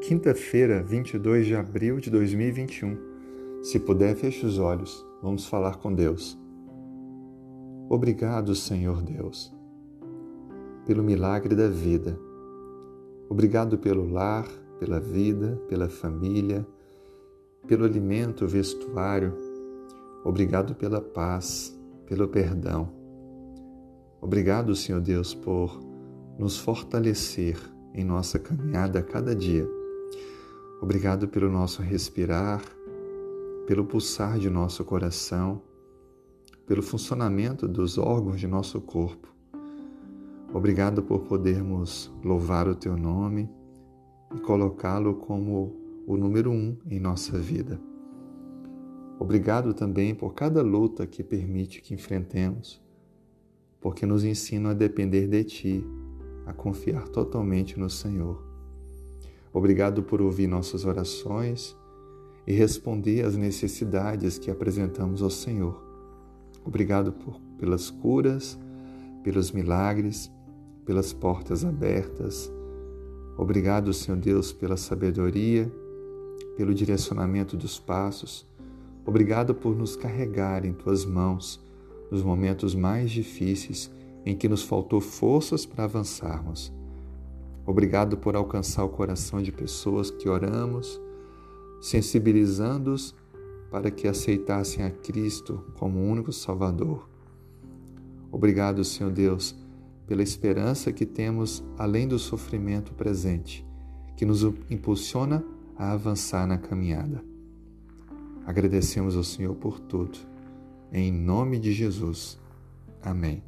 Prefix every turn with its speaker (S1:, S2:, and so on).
S1: quinta-feira, 22 de abril de 2021. Se puder, feche os olhos. Vamos falar com Deus. Obrigado, Senhor Deus, pelo milagre da vida. Obrigado pelo lar, pela vida, pela família, pelo alimento, vestuário. Obrigado pela paz, pelo perdão. Obrigado, Senhor Deus, por nos fortalecer em nossa caminhada a cada dia. Obrigado pelo nosso respirar, pelo pulsar de nosso coração, pelo funcionamento dos órgãos de nosso corpo. Obrigado por podermos louvar o Teu nome e colocá-lo como o número um em nossa vida. Obrigado também por cada luta que permite que enfrentemos, porque nos ensina a depender de Ti, a confiar totalmente no Senhor. Obrigado por ouvir nossas orações e responder às necessidades que apresentamos ao Senhor. Obrigado por, pelas curas, pelos milagres, pelas portas abertas. Obrigado, Senhor Deus, pela sabedoria, pelo direcionamento dos passos. Obrigado por nos carregar em tuas mãos nos momentos mais difíceis em que nos faltou forças para avançarmos. Obrigado por alcançar o coração de pessoas que oramos, sensibilizando-os para que aceitassem a Cristo como único Salvador. Obrigado, Senhor Deus, pela esperança que temos além do sofrimento presente, que nos impulsiona a avançar na caminhada. Agradecemos ao Senhor por tudo. Em nome de Jesus. Amém.